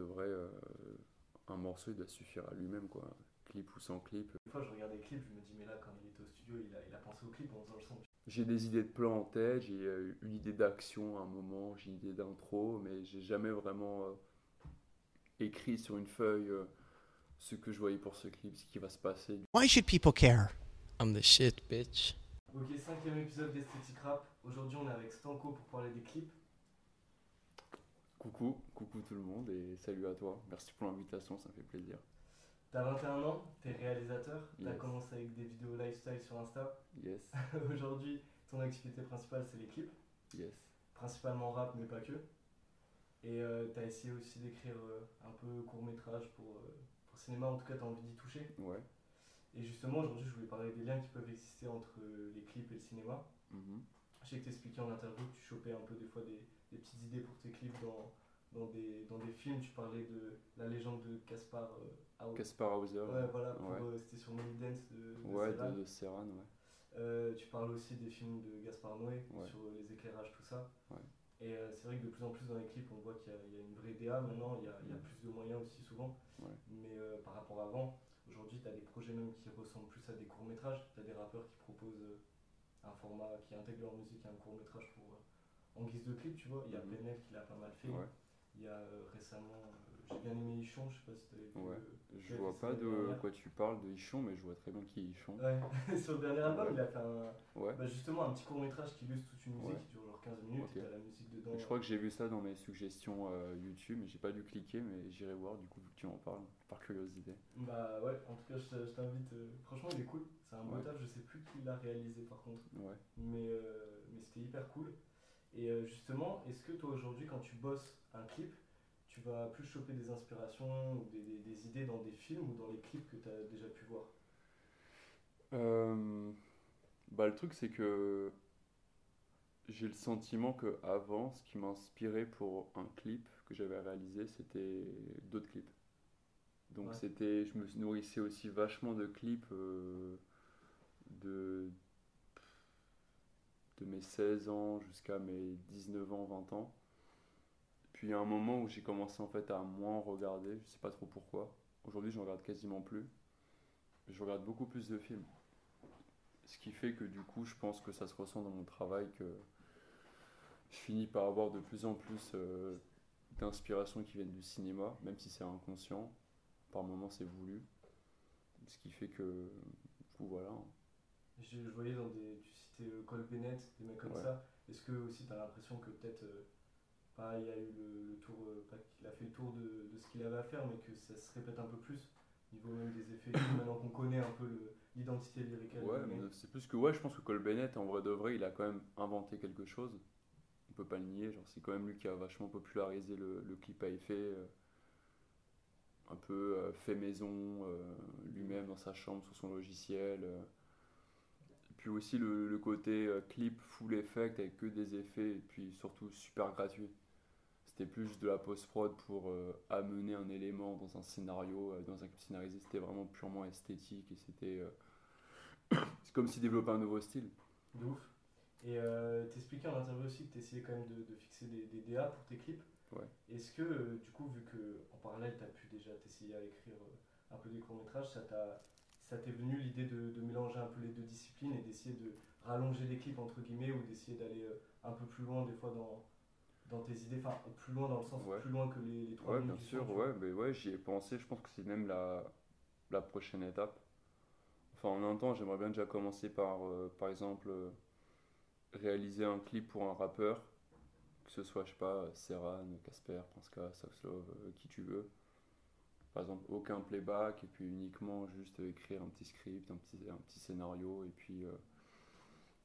vrai de vrai, euh, un morceau il doit suffire à lui-même, quoi. Clip ou sans clip. Des fois, je regarde des clips, je me dis, mais là, quand il était au studio, il a, il a pensé au clip en faisant le son. J'ai des idées de plans en tête, j'ai euh, une idée d'action à un moment, j'ai une idée d'intro, mais j'ai jamais vraiment euh, écrit sur une feuille euh, ce que je voyais pour ce clip, ce qui va se passer. Why should people care? I'm the shit, bitch. Ok, cinquième épisode d'Esthétique Rap. Aujourd'hui, on est avec Stanko pour parler des clips. Coucou, coucou tout le monde et salut à toi. Merci pour l'invitation, ça me fait plaisir. T'as 21 ans, t'es réalisateur, t'as Yes. commencé avec des vidéos lifestyle sur Insta. Yes, Aujourd'hui, ton activité principale, c'est les clips, yes. principalement rap, mais pas que. Et euh, t'as essayé aussi d'écrire euh, un peu court métrage pour, euh, pour cinéma, en tout cas, t'as envie d'y toucher. Ouais. Et justement, aujourd'hui, je voulais parler des liens qui peuvent exister entre euh, les clips et le cinéma. mhm, Je sais que t'expliquais en interview que tu chopais un peu des fois des, des petites idées pour tes clips dans, dans, des, dans des films. Tu parlais de la légende de Caspar euh, Hauser. Kaspar Hauser. Ouais, voilà, Ouais. euh, c'était sur Money Dance de, de Ouais, de, de ouais. Euh, tu parles aussi des films de Gaspard Noé Ouais. sur euh, les éclairages, tout ça. Ouais. Et euh, c'est vrai que de plus en plus dans les clips, on voit qu'il y, y a une vraie DA maintenant, il y a, il y a plus de moyens aussi souvent. Ouais. Mais euh, par rapport à avant, aujourd'hui, tu as des projets même qui ressemblent plus à des courts-métrages. Tu as des rappeurs qui proposent euh, un format qui intègre leur musique à un court-métrage pour, euh, en guise de clip, tu vois. Il y a Mhm. PNL qui l'a pas mal fait. Ouais. Il y a euh, récemment, euh, j'ai bien aimé Ichon, je sais pas si tu avais vu. Ouais. euh, Je vois pas de dernière quoi tu parles de Ichon, mais je vois très bien qui est Ichon. Ouais, sur le dernier album, Ouais. il a fait un, Ouais. bah justement un petit court métrage qui illustre toute une musique qui dure genre 15 minutes Ok. et t'as la musique dedans. Je crois que j'ai vu ça dans mes suggestions euh, YouTube, mais j'ai pas dû cliquer, mais j'irai voir du coup vu que tu en parles, par curiosité. Bah ouais, en tout cas je te- je t'invite. franchement il est cool, c'est un beau taf, je sais plus qui l'a réalisé par contre, Ouais. mais, mais c'était hyper cool. Et euh, justement, est-ce que toi aujourd'hui quand tu bosses un clip, tu vas plus choper des inspirations ou des, des- des idées dans des films ou dans les clips que tu as déjà pu voir? Euh, bah, le truc, c'est que j'ai le sentiment que avant, ce qui m'inspirait pour un clip que j'avais réalisé, c'était d'autres clips. Donc Ouais. c'était, je me nourrissais aussi vachement de clips euh, de, de mes 16 ans jusqu'à mes 19 ans, 20 ans. Puis il y a un moment où j'ai commencé en fait à moins regarder, je sais pas trop pourquoi. Aujourd'hui, je regarde quasiment plus. Je regarde beaucoup plus de films. Ce qui fait que du coup, je pense que ça se ressent dans mon travail que je finis par avoir de plus en plus euh, d'inspiration qui viennent du cinéma, même si c'est inconscient. Par moments, c'est voulu. Ce qui fait que, voilà. Je, je voyais dans des. Tu citais euh, Cole Bennett, des mecs comme Ouais. ça. Est-ce que aussi tu as l'impression que peut-être. euh, pareil, il a eu le, le tour. euh, pas qu'il a fait le tour de, de ce qu'il avait à faire, mais que ça se répète un peu plus au niveau même des effets. maintenant qu'on connaît un peu l'identité lyricale Ouais, c'est plus que ouais, je pense que Cole Bennett, en vrai de vrai, il a quand même inventé quelque chose. On peut pas le nier. Genre, c'est quand même lui qui a vachement popularisé le, le clip à effet, euh, un peu euh, fait maison euh, lui-même dans sa chambre sur son logiciel. Puis aussi le, le côté euh, clip full effect avec que des effets et puis surtout super gratuit. C'était plus juste de la post-prod pour euh, amener un élément dans un scénario, euh, dans un clip scénarisé. C'était vraiment purement esthétique et c'était. c'est comme s'il développait un nouveau style. De ouf. Et t'expliquais en interview aussi que t'essayais quand même de, de fixer des, des DA pour tes clips. Ouais. Est-ce que, du coup, vu que en parallèle, t'as pu déjà t'essayer à écrire un peu des courts-métrages, ça t'a ça t'est venu l'idée de, de mélanger un peu les deux disciplines et d'essayer de rallonger les clips entre guillemets ou d'essayer d'aller euh, un peu plus loin des fois dans, dans tes idées, enfin plus loin dans le sens Ouais. plus loin que les, les trois Ouais, minutes bien sûr, ouais, mais ouais, j'y ai pensé. Je pense que c'est même la, la prochaine étape. Enfin, en un temps, j'aimerais bien déjà commencer par, euh, par exemple, euh, réaliser un clip pour un rappeur, que ce soit, je sais pas, Serran, Casper, Prince K, Soxlove, euh, qui tu veux. Par exemple, aucun playback, et puis uniquement juste euh, écrire un petit script, un petit, un petit scénario, et puis euh,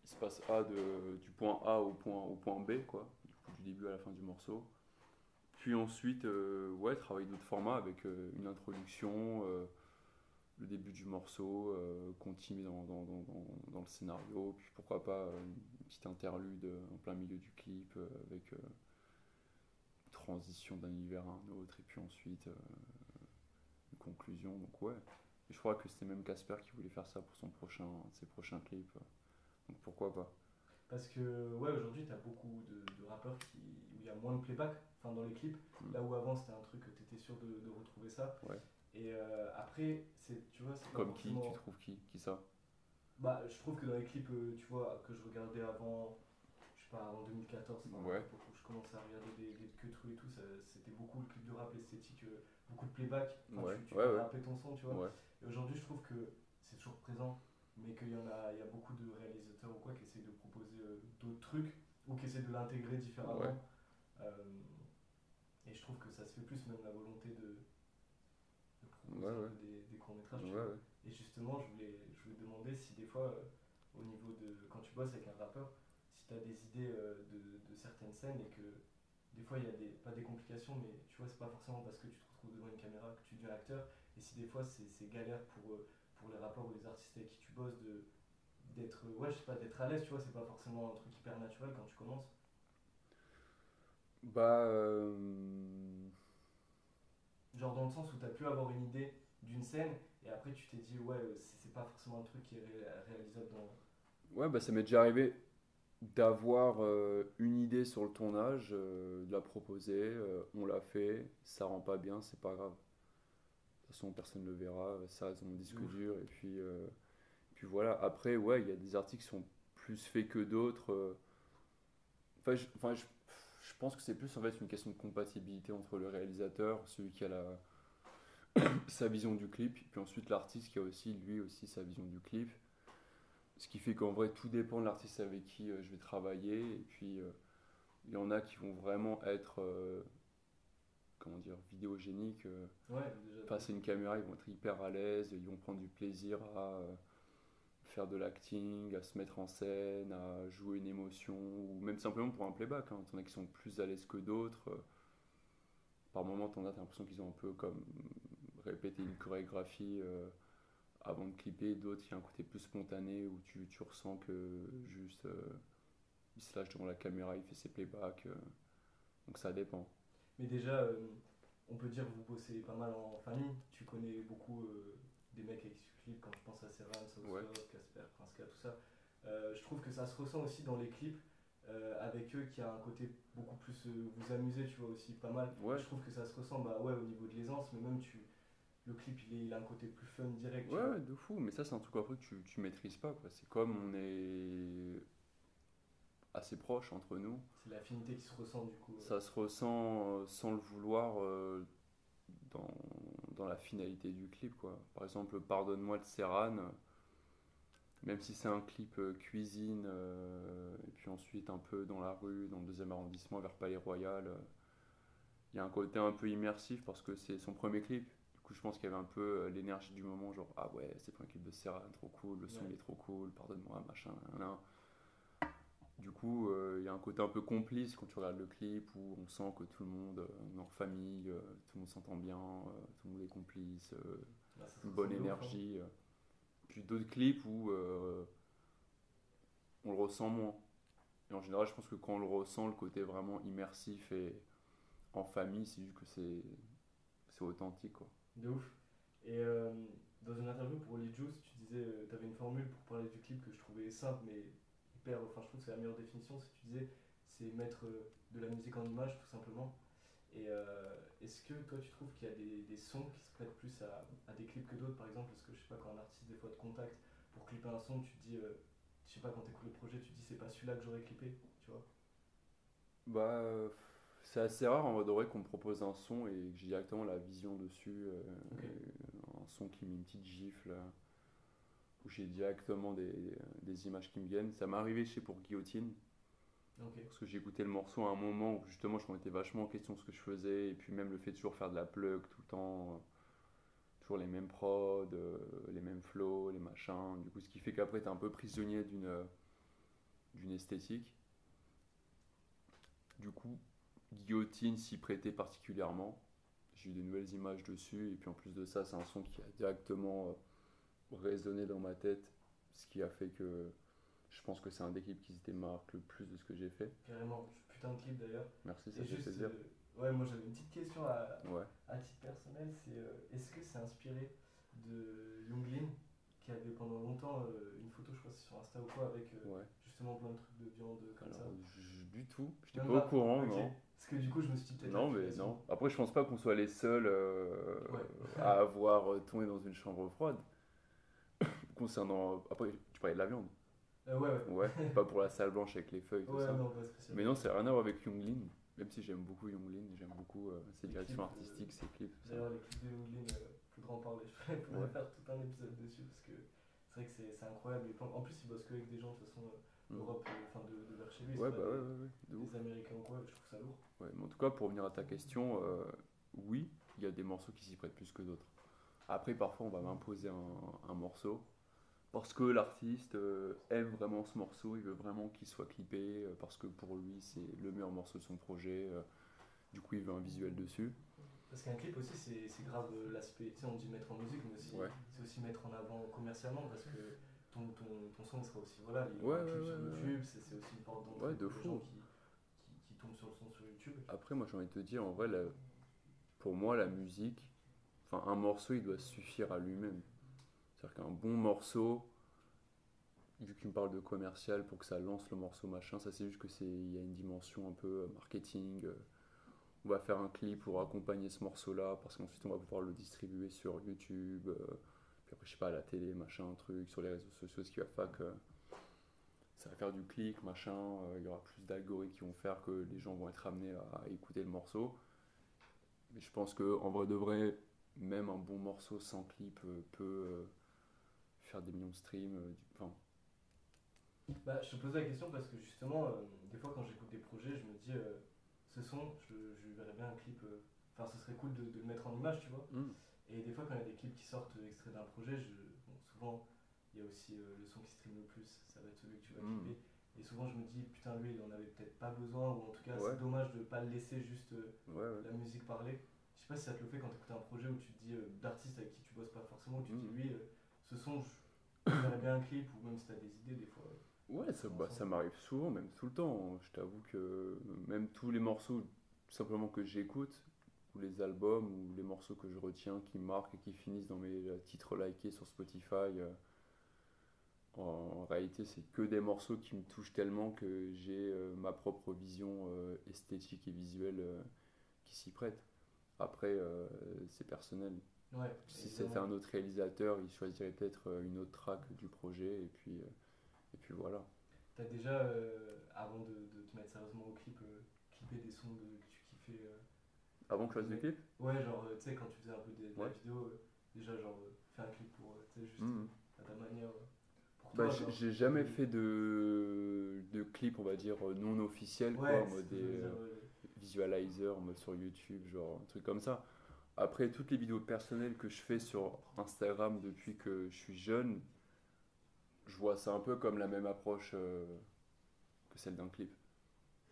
il se passe A de, du point A au point, au point B, quoi, du, début à la fin du morceau. Puis ensuite, euh, ouais, travailler d'autres formats avec une introduction, le début du morceau, continue dans, dans, dans, dans, le scénario, puis pourquoi pas une petite interlude en plein milieu du clip avec transition d'un univers à un autre, et puis ensuite conclusion. Donc ouais, et je crois que c'était même Casper qui voulait faire ça pour son prochain, de ses prochains clips. Donc pourquoi pas. Parce que ouais, aujourd'hui, tu as beaucoup de, de rappeurs qui, où il y a moins de playback enfin, dans les clips. Mm. Là où avant, c'était un truc que tu étais trouvé ça. Ouais. Et euh, après, c'est, tu vois, c'est Comme qui forcément- Tu trouves qui Qui ça? Bah, je trouve que dans les clips, euh, tu vois, que je regardais avant, sais pas, avant 2014, enfin, Ouais. à l'époque où je commençais à regarder des, des queutru et tout, c'était beaucoup le clip de rap esthétique, euh, beaucoup de playback. Enfin, Ouais, tu, tu ouais, ton son, tu vois. Et aujourd'hui, je trouve que c'est toujours présent, mais qu'il y en a, il y a beaucoup de réalisateurs ou quoi qui essayent de proposer euh, d'autres trucs ou qui essaient de l'intégrer différemment. Euh, et je trouve que ça se fait plus, même la volonté de, de proposer des, des courts-métrages. Et justement, je voulais, je voulais demander si des fois, euh, au niveau de. Quand tu bosses avec un rappeur, tu as des idées euh, de, de certaines scènes et que des fois il y a des. Pas des complications, mais tu vois, c'est pas forcément parce que tu te retrouves devant une caméra que tu deviens acteur. Et si des fois c'est galère pour, euh, pour les rappeurs ou les artistes avec qui tu bosses de d'être ouais je sais pas d'être à l'aise tu vois c'est pas forcément un truc hyper naturel quand tu commences Bah. euh, genre dans le sens où tu as pu avoir une idée d'une scène et après tu t'es dit ouais euh, c'est c'est pas forcément un truc qui est ré- réalisable dans Ouais, bah ça m'est déjà arrivé d'avoir euh, une idée sur le tournage, euh, de la proposer, euh, on l'a fait, ça rend pas bien, c'est pas grave. De toute façon, personne ne le verra, ça dans mon disque Ouf. dur, et puis, puis voilà. Après, ouais, il y a des articles qui sont plus faits que d'autres. Enfin, je, enfin, je, je pense que c'est plus en fait une question de compatibilité entre le réalisateur, celui qui a la, sa vision du clip, puis ensuite l'artiste qui a aussi, lui aussi, sa vision du clip. Ce qui fait qu'en vrai, tout dépend de l'artiste avec qui euh, je vais travailler. Et puis, euh, il y en a qui vont vraiment être, euh, comment dire, vidéogéniques. ouais à une caméra, ils vont être hyper à l'aise, ils vont prendre du plaisir à faire de l'acting, à se mettre en scène, à jouer une émotion, ou même simplement pour un playback. Hein. T'en as qui sont plus à l'aise que d'autres. Par moments, t'en as, t'as l'impression qu'ils ont un peu comme répété une chorégraphie euh, avant de clipper, d'autres qui a un côté plus spontané, où tu, tu ressens que juste euh, il se lâche devant la caméra, il fait ses playbacks. euh. donc ça dépend. Mais déjà, euh, on peut dire que vous bossez pas mal en famille. Tu connais beaucoup des mecs avec tu clips, quand je pense à Serran, Ouais. Casper, Prince K, tout ça. Je trouve que ça se ressent aussi dans les clips avec eux qui a un côté beaucoup plus vous amuser, tu vois, aussi pas mal. Ouais. Je trouve que ça se ressent bah, ouais, au niveau de l'aisance, mais même tu, le clip il, est, il a un côté plus fun direct. Ouais, ouais, de fou, mais ça c'est un truc après que tu, tu maîtrises pas. quoi. C'est comme on est assez proches entre nous, C'est l'affinité qui se ressent du coup. ça se ressent euh, sans le vouloir euh, dans, dans la finalité du clip. Quoi. Par exemple, Pardonne-moi de Serran, euh, même si c'est un clip euh, cuisine, euh, et puis ensuite un peu dans la rue, dans le deuxième arrondissement, vers Palais Royal, euh, il y a un côté un peu immersif parce que c'est son premier clip. Coup, je pense qu'il y avait un peu euh, l'énergie du moment, genre ah ouais, c'est le premier clip de Serran, trop cool, le son Ouais. il est trop cool, pardonne-moi, machin, nan. Du coup, euh, il y a un côté un peu complice quand tu regardes le clip où on sent que tout le monde euh, est en famille, euh, tout le monde s'entend bien, tout le monde est complice, Bah, une ressent bonne hein. énergie. Puis d'autres clips où on le ressent moins. Et en général, je pense que quand on le ressent, le côté vraiment immersif et en famille, c'est juste que c'est c'est authentique. Quoi. De ouf. Et euh, dans une interview pour Holy Juice, tu disais, tu avais une formule pour parler du clip que je trouvais simple, mais hyper. Enfin, je trouve que c'est la meilleure définition. C'est tu disais, c'est mettre euh, de la musique en image, tout simplement. Et euh, est-ce que toi, tu trouves qu'il y a des, sons qui se prêtent plus à, à des clips que d'autres, par exemple Parce que je sais pas, quand un artiste des fois te contacte pour clipper un son, tu te dis, euh, je sais pas, quand tu écoutes le projet, tu te dis, c'est pas celui-là que j'aurais clippé, tu vois? Bah, euh, c'est assez rare en mode vrai qu'on me propose un son et que j'ai directement la vision dessus. euh, Ok. euh, Un son qui met une petite gifle, euh, où j'ai directement des, des images qui me viennent. Ça m'est arrivé chez pour Guillotine. Ok. Parce que j'ai écouté le morceau à un moment où justement je remettais vachement en question ce que je faisais, et puis même le fait de toujours faire de la plug tout le temps, euh, toujours les mêmes prods, euh, les mêmes flows, les machins, du coup ce qui fait qu'après t'es un peu prisonnier d'une euh, d'une esthétique. Du coup, Guillotine s'y prêtait particulièrement, j'ai eu des nouvelles images dessus, et puis en plus de ça c'est un son qui a directement euh, résonné dans ma tête, ce qui a fait que je pense que c'est un des clips qui se démarque le plus de ce que j'ai fait. Carrément. Putain de clip d'ailleurs. Merci, ça fait juste, plaisir. euh, ouais, moi j'avais une petite question à, Ouais. À titre personnel, c'est euh, est-ce que c'est inspiré de Younglin qui avait pendant longtemps euh, une photo, je crois sur Insta ou quoi, avec euh, Ouais. justement plein de trucs de viande comme Alors, ça je- du tout, j'étais Même pas au pas courant, non. Parce que du coup, je me suis dit peut-être. Non, mais non. Après, je pense pas qu'on soit les seuls euh, Ouais. à avoir euh, tourné dans une chambre froide. Concernant. Après, tu parlais de la viande. Euh, ouais, ouais. Ouais, pas pour la salle blanche avec les feuilles, tout Ouais, ça. non, pas. Mais non, c'est rien à voir avec Younglin. Même si j'aime beaucoup Younglin, j'aime beaucoup euh, ses directions euh, artistiques, ses clips. tout ça. D'ailleurs, les clips de Younglin, en parler. Je pourrais Ouais. faire tout un épisode dessus parce que c'est vrai que c'est incroyable. En plus, il bosse que avec des gens de toute façon euh, Mm. Europe, euh, enfin de, de vers chez lui. Ouais, c'est bah ouais, des, ouais, ouais, ouf. des Américains ou quoi. Je trouve ça lourd. Ouais, mais en tout cas, pour revenir à ta question, euh, oui, il y a des morceaux qui s'y prêtent plus que d'autres. Après, parfois, on va m'imposer un, un morceau parce que l'artiste euh, aime vraiment ce morceau, il veut vraiment qu'il soit clippé, euh, parce que pour lui, c'est le meilleur morceau de son projet. du coup, il veut un visuel dessus. Parce qu'un clip aussi, c'est grave euh, l'aspect. Tu sais, on dit mettre en musique, mais aussi Ouais. c'est aussi mettre en avant commercialement parce que ton, ton, ton son sera aussi. Voilà, il y Ouais, aura un ouais, clip ouais, sur. YouTube, c'est aussi une porte d'entrée de pour les gens qui, qui, qui tombent sur le son sur YouTube. Après, moi, j'ai envie de te dire, en vrai, la- pour moi, la musique, enfin, un morceau, il doit suffire à lui-même. C'est-à-dire qu'un bon morceau, vu qu'il me parle de commercial pour que ça lance le morceau machin, ça c'est juste que c'est il y a une dimension un peu euh, marketing. euh, On va faire un clip pour accompagner ce morceau-là parce qu'ensuite on va pouvoir le distribuer sur YouTube, euh, puis après je sais pas à la télé, machin, truc, sur les réseaux sociaux, ce qui va faire que ça va faire du clic, machin. euh, Il y aura plus d'algorithmes qui vont faire que les gens vont être amenés à, écouter le morceau. Mais je pense que en vrai de vrai, même un bon morceau sans clip euh, peut faire des millions de streams. enfin, Bah, je te pose la question parce que justement, des fois quand j'écoute des projets, je me dis ce son, je, je verrais bien un clip. euh, Enfin, ce serait cool de, de le mettre en image, tu vois. hmm. Et des fois, quand il y a des clips qui sortent extraits d'un projet, je, bon, souvent il y a aussi euh, le son qui stream le plus, ça va être celui que tu vas Mm. clipper. Et souvent, je me dis putain, lui il en avait peut-être pas besoin, ou en tout cas, Ouais. c'est dommage de pas le laisser juste euh, Ouais, ouais. la musique parler. Je sais pas si ça te le fait quand tu écoutes un projet où tu te dis euh, d'artistes avec qui tu bosses pas forcément, où tu te dis Mhm. lui, euh, ce son, je verrais bien un clip, ou même si tu as des idées, des fois. Euh, Ouais, ça, bah, ça m'arrive souvent, même tout le temps. Je t'avoue que même tous les morceaux simplement que j'écoute, ou les albums, ou les morceaux que je retiens, qui marquent et qui finissent dans mes euh, titres likés sur Spotify, euh, en, réalité, c'est que des morceaux qui me touchent tellement que j'ai euh, ma propre vision euh, esthétique et visuelle euh, qui s'y prête. Après, euh, c'est personnel. Ouais, Si c'était un autre réalisateur, il choisirait peut-être euh, une autre track du projet, et puis, euh, et puis voilà. T'as déjà, euh, avant de, de te mettre sérieusement au clip, euh, clippé des sons de, que tu kiffais euh, Avant que je fasse du clip Ouais, genre, euh, tu sais, quand tu faisais un peu des, de la Ouais. vidéo, euh, déjà, genre, fais un clip pour, tu sais, juste Mhm. à ta manière. pour Bah, toi, j'ai- genre. jamais fait de, de clip, on va dire, non officiel, quoi, Ouais, en c'est mode des, visualizer, en mode sur YouTube, genre un truc comme ça. Après, toutes les vidéos personnelles que je fais sur Instagram depuis que je suis jeune, je vois ça un peu comme la même approche euh, que celle d'un clip.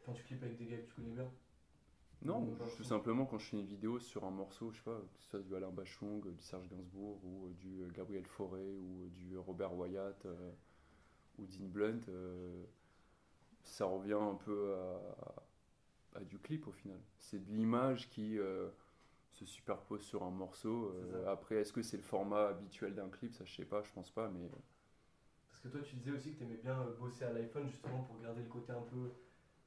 Quand tu clips avec des gars que tu connais bien? Non, tout simplement quand je fais une vidéo sur un morceau, je sais pas, que ce soit du Alain Bachung, du Serge Gainsbourg, ou euh, du euh, Gabriel Fauré, ou euh, du Robert Wyatt, euh, ou Dean Blunt, euh, ça revient un peu à, à du clip au final. C'est de l'image qui euh, se superpose sur un morceau. euh, après, est-ce que c'est le format habituel d'un clip? Ça, je sais pas, je pense pas, mais. Parce que toi, tu disais aussi que t'aimais bien euh, bosser à l'iPhone, justement, pour garder le côté un peu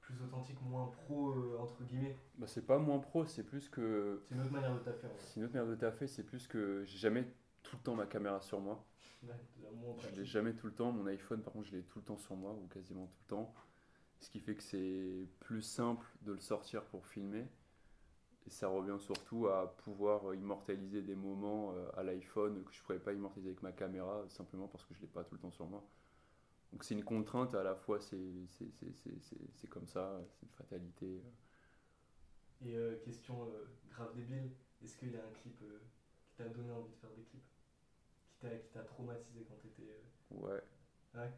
plus authentique, moins pro, euh, entre guillemets. Bah, c'est pas moins pro, c'est plus que. C'est une autre manière de taffer. C'est une autre manière de taffer, c'est plus que j'ai jamais tout le temps ma caméra sur moi. Ouais, Je l'ai jamais tout le temps. Mon iPhone, par contre, je l'ai tout le temps sur moi, ou quasiment tout le temps. Ce qui fait que c'est plus simple de le sortir pour filmer. Et ça revient surtout à pouvoir immortaliser des moments euh, à l'iPhone que je ne pourrais pas immortaliser avec ma caméra, simplement parce que je ne l'ai pas tout le temps sur moi. Donc c'est une contrainte, à la fois c'est c'est- c'est- c'est- c'est- c'est comme ça, c'est une fatalité. Et euh, question euh, grave débile, est-ce qu'il y a un clip euh, qui t'a donné envie de faire des clips? Qui t'a qui t'a traumatisé quand t'étais. euh, Ouais. Ouais.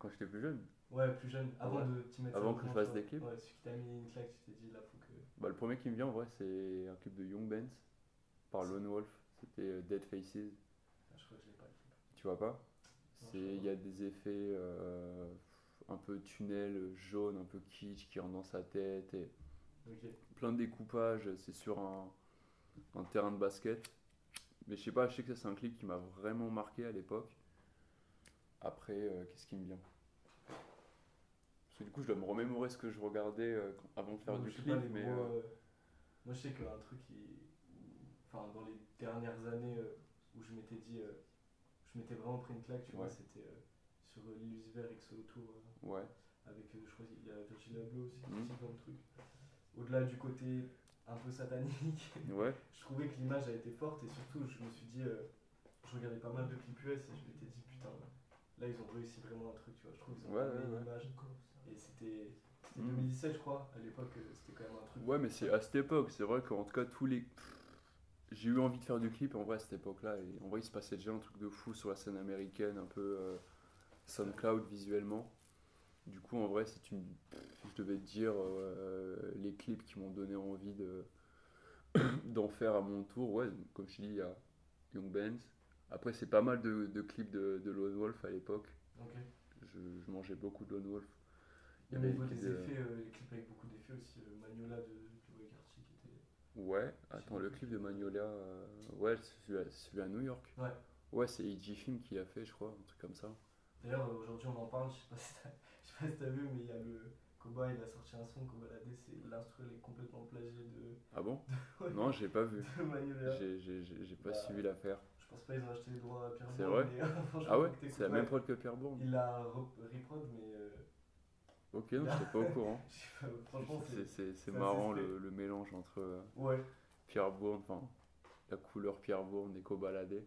Quand j'étais plus jeune? Ouais, plus jeune, avant Ouais. de t'y mettre Avant que je fasse des clips Ouais, celui qui t'a mis une claque, tu t'es dit là, faut. Bah, le premier qui me vient en vrai, c'est un clip de Young Benz par Lone Wolf. C'était euh, Dead Faces. Ah, je crois que je l'ai pas le clip. Tu vois pas? Il y a des effets euh, un peu tunnel jaune, un peu kitsch qui rentrent dans sa tête et plein de découpages. C'est sur un, un terrain de basket. Mais je sais pas, je sais que ça c'est un clip qui m'a vraiment marqué à l'époque. Après, euh, qu'est-ce qui me vient? Parce que du coup, je dois me remémorer ce que je regardais euh, avant de faire du clip, pas, mais. gros, euh, euh, Moi, je sais qu'un truc qui. Enfin, dans les dernières années euh, où je m'étais dit. euh, je m'étais vraiment pris une claque, tu vois, c'était euh, sur euh, l'Illusiver XO Tour. euh, Ouais. avec, euh, je crois qu'il y a Virgil Abloh aussi qui participe dans le truc. Au-delà du côté un peu satanique, Ouais. je trouvais que l'image a été forte et surtout je me suis dit, euh, je regardais pas mal de clips US et je m'étais dit putain, là ils ont réussi vraiment un truc, tu vois, je trouve qu'ils ont Ouais, amené ouais, une ouais. image et c'était c'était Mhm. 2017 je crois, à l'époque euh, c'était quand même un truc. Ouais, mais c'est à cette époque, c'est vrai qu'en tout cas, tous les. J'ai eu envie de faire du clip en vrai à cette époque-là. Et en vrai, il se passait déjà un truc de fou sur la scène américaine, un peu euh, SoundCloud visuellement. Du coup, en vrai, si tu me- je devais te dire euh, les clips qui m'ont donné envie de d'en faire à mon tour, ouais, comme je dis, il y a Young Bands. Après, c'est pas mal de, de clips de, de Lone Wolf à l'époque. Ok. Je, je mangeais beaucoup de Lone Wolf. Il y avait niveau des de- effets, euh, les clips avec beaucoup d'effets aussi, euh, Magnola de Chloé Cartier qui était. Ouais, attends, le clip de Magnolia, euh, ouais, celui, à- celui à New York. Ouais. Ouais, c'est EG Film qui l'a fait, je crois, un truc comme ça. D'ailleurs, euh, aujourd'hui on en parle, je sais pas si t'as si t'as vu, mais il y a le. Koba, il a sorti un son, Kobalade, c'est l'instru elle est complètement plagié de, Ah bon? Ouais. Non, j'ai pas vu. J'ai pas Bah, suivi l'affaire. Je pense pas ils ont acheté les droits à Pierre C'est vrai? mais, euh, Ah ouais? C'est la même prod que Pierre Bourne? Il a re- reprod, mais euh, Ok, non, j'étais pas au courant. franchement, C'est- marrant le, le mélange entre euh, Ouais. Pierre Bourne, enfin, la couleur Pierre Bourne et Cobaladé.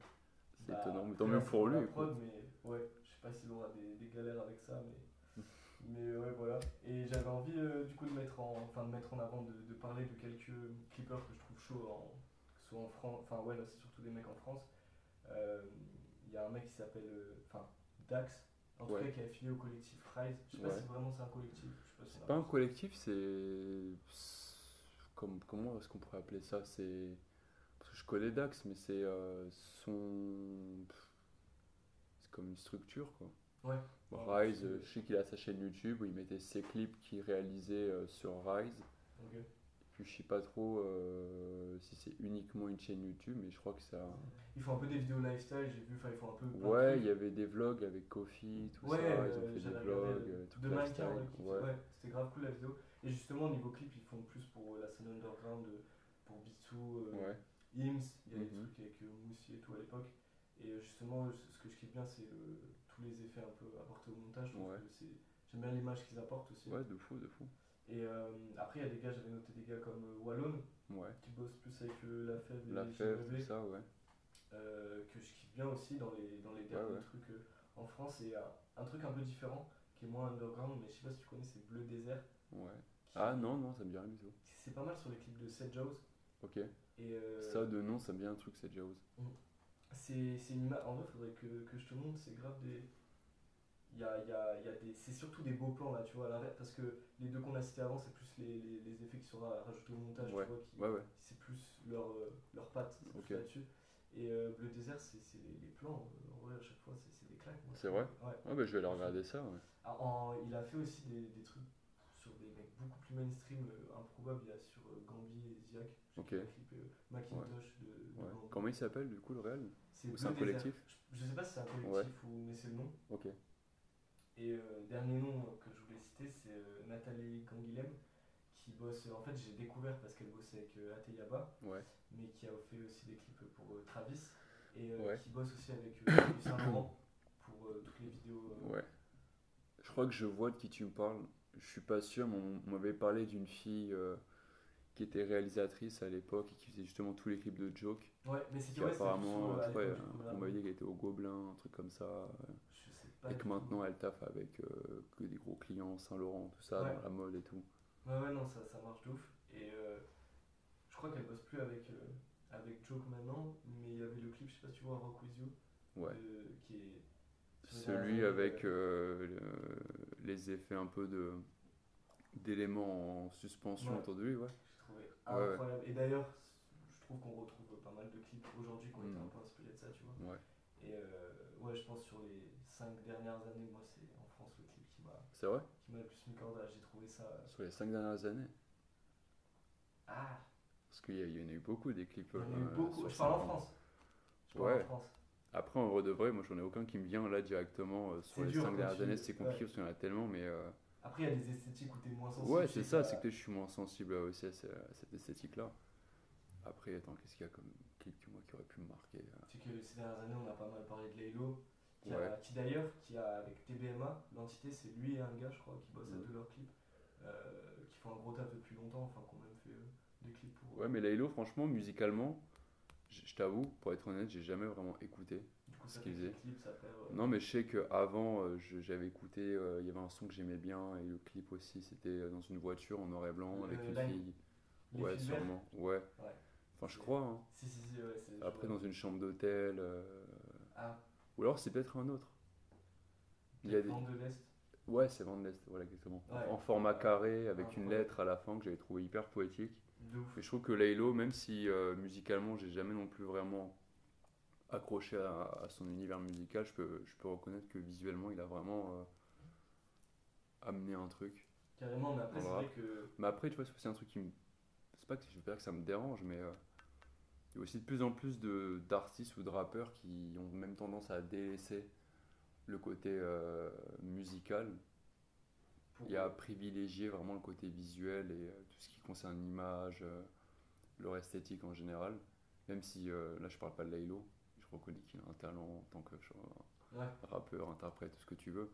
C'est Bah, étonnant, mais tant mieux pour lui. prod, mais ouais, je sais pas s'il aura des, des galères avec ça, mais. Mais ouais, voilà. Et j'avais envie euh, du coup de mettre en, enfin, de mettre en avant, de, de parler de quelques clippers que je trouve chauds, en, que ce soit en France, enfin ouais, là c'est surtout des mecs en France. Euh, Il y a un mec qui s'appelle, enfin Dax, en tout Ouais. cas qui est affilié au collectif Rise. Je sais pas si vraiment c'est un collectif. Je sais pas C'est pas un collectif, c'est. Comme, comment est-ce qu'on pourrait appeler ça? C'est. Parce que je connais Dax, mais c'est euh, son. C'est comme une structure, quoi. Ouais. Rise, je sais qu'il a sa chaîne YouTube où il mettait ses clips qu'il réalisait euh, sur Rise. Puis je sais pas trop euh, si c'est uniquement une chaîne YouTube, mais je crois que ça. Ils font un peu des vidéos lifestyle, j'ai vu, enfin ils font un peu. Ouais, il y avait des vlogs avec Kofi, tout Ouais, ça. Ils euh, ont fait des vlogs, euh, euh, tout de lifestyle. mannequins, ouais, Ouais. ouais, c'était grave cool la vidéo. Et justement, au niveau clip, ils font plus pour euh, la scène underground, euh, pour Bitsou, euh, Ouais. Ims, il y a des Mhm. trucs avec euh, Moussi et tout à l'époque. Et euh, justement, euh, ce que je kiffe bien, c'est euh, tous les effets un peu apportés au montage. Ouais. J'aime bien l'image qu'ils apportent aussi. Ouais, de fou, de fou. Et euh, après, il y a des gars, j'avais noté des gars comme euh, Wallon, Ouais. qui bossent plus avec euh, La Fève et La les fève, tout ça, ouais. euh, que je kiffe bien aussi dans les, dans les derniers ouais. trucs euh, en France. Et un truc un peu différent, qui est moins underground, mais je sais pas si tu connais, c'est Bleu Désert. Ouais. Ah non, non, ça me dit rien du tout. C'est pas mal sur les clips de Seth Jones. Ok. Et Ça de nom, ça me dit un truc, c'est Jaws. c'est c'est une image. En vrai, faudrait que, que je te montre. C'est grave des. Y a, y a, y a des. C'est surtout des beaux plans là, tu vois, à l'arrêt. Parce que les deux qu'on a cités avant, c'est plus les, les, les effets qui seront rajoutés au montage, Ouais. tu vois. Qui, Ouais, ouais. C'est plus leur, euh, leur patte là-dessus. Et euh, Bleu Désert, c'est c'est les, les plans. euh, en vrai, à chaque fois, c'est c'est des claques. moi, C'est vrai Ouais. Ouais, bah je vais aller regarder ça. Ah, en- il a fait aussi des, des trucs sur des mecs beaucoup plus mainstream, euh, improbables. Il y a sur euh, Gambi et Ziak. Ok. clippé, euh, Macintosh de. Comment il s'appelle du coup le réel C'est Bleu c'est un Désert. collectif Je, je sais pas si c'est un collectif ou mais c'est le nom. Ok. Et euh, dernier nom que je voulais citer, c'est euh, Nathalie Canguilhem qui bosse. En fait, j'ai découvert parce qu'elle bossait avec euh, Ateyaba, Ouais. mais qui a fait aussi des clips pour euh, Travis et Ouais. qui bosse aussi avec Saint Laurent pour toutes les vidéos. Ouais. Je crois que je vois de qui tu me parles. Je suis pas sûr, mais on m'avait parlé d'une fille qui était réalisatrice à l'époque et qui faisait justement tous les clips de Joke. Ouais, mais c'est Qui ouais, c'était apparemment, ouais, là, on m'avait dit qu'elle était au Gobelin, un truc comme ça. Je et que maintenant elle taffe avec euh, que des gros clients, Saint-Laurent, tout ça, Ouais. dans la mode et tout. Ouais, ouais, non, ça, ça marche de ouf. Et euh, je crois qu'elle bosse plus avec, euh, avec Joke maintenant, mais il y avait le clip, je sais pas si tu vois, Rock With You, Ouais. de- qui est. Celui avec le- les effets un peu de d'éléments en suspension autour de lui, ouais. J'ai trouvé incroyable. Et d'ailleurs, je trouve qu'on retrouve pas mal de clips aujourd'hui qui ont été Mm. un peu inspirés de ça, tu vois. Ouais. Et euh, ouais, je pense sur les 5 dernières années, moi, c'est en France le clip qui m'a C'est vrai? qui m'a le plus mis corde J'ai trouvé ça. Sur les cinq dernières années? Ah, Parce qu'il y, a- il y en a eu beaucoup des clips. il y en a eu euh, beaucoup. sur Je parle en cinq ans. France. Je parle Ouais. en France. Après, en vrai de vrai, moi j'en ai aucun qui me vient là directement euh, sur C'est les dur cinq quand dernières tu- années. C'est compliqué ouais. parce qu'il y en a tellement, mais euh, Après, il y a des esthétiques où t'es moins sensible. Ouais, c'est ça, c'est que je suis moins sensible aussi à, ce- à cette esthétique-là. Après, attends, qu'est-ce qu'il y a comme clip qui, aurait pu me marquer euh Tu sais que ces dernières années, on a pas mal parlé de Laylo. Qui, a- Ouais. qui d'ailleurs, qui a avec TBMA, l'entité, c'est lui et un gars, je crois, qui bossent à Mhm. deux leurs clips. euh, qui font un gros taf depuis longtemps, enfin, qui ont même fait euh, des clips pour. Ouais, mais Laylo, franchement, musicalement, je t'avoue, pour être honnête, j'ai jamais vraiment écouté. du coup, ce qu'il faisait. clips, ça euh, Non, mais je sais qu'avant, j'avais écouté, euh, il y avait un son que j'aimais bien, et le clip aussi, c'était euh, dans une voiture en noir et blanc avec Euh, une fille. Ouais, sûrement. Ouais. Ouais. Enfin, je crois. hein. Si, si, si, ouais. Après, dans une chambre d'hôtel. euh, Ah, Ou alors, c'est peut-être un autre. Il y a des... De l'Est. Ouais, c'est Van l'Est, voilà, exactement. Ouais. En format carré, avec une lettre à la fin que j'avais trouvé hyper poétique. Et je trouve que Laylo, même si euh, musicalement, j'ai jamais non plus vraiment accroché à, à son univers musical, je peux, je peux reconnaître que visuellement, il a vraiment euh, amené un truc. Carrément, mais après, On c'est vrai que. Mais après, tu vois, c'est un truc qui me. C'est pas que je veux dire que ça me dérange, mais euh, il y a aussi de plus en plus d'artistes ou de rappeurs qui ont même tendance à délaisser le côté euh, musical et à privilégier vraiment le côté visuel et euh, tout ce qui concerne l'image, euh, leur esthétique en général. Même si là, je parle pas de Laylo, je reconnais qu'il a un talent en tant que Ouais. rappeur, interprète, tout ce que tu veux.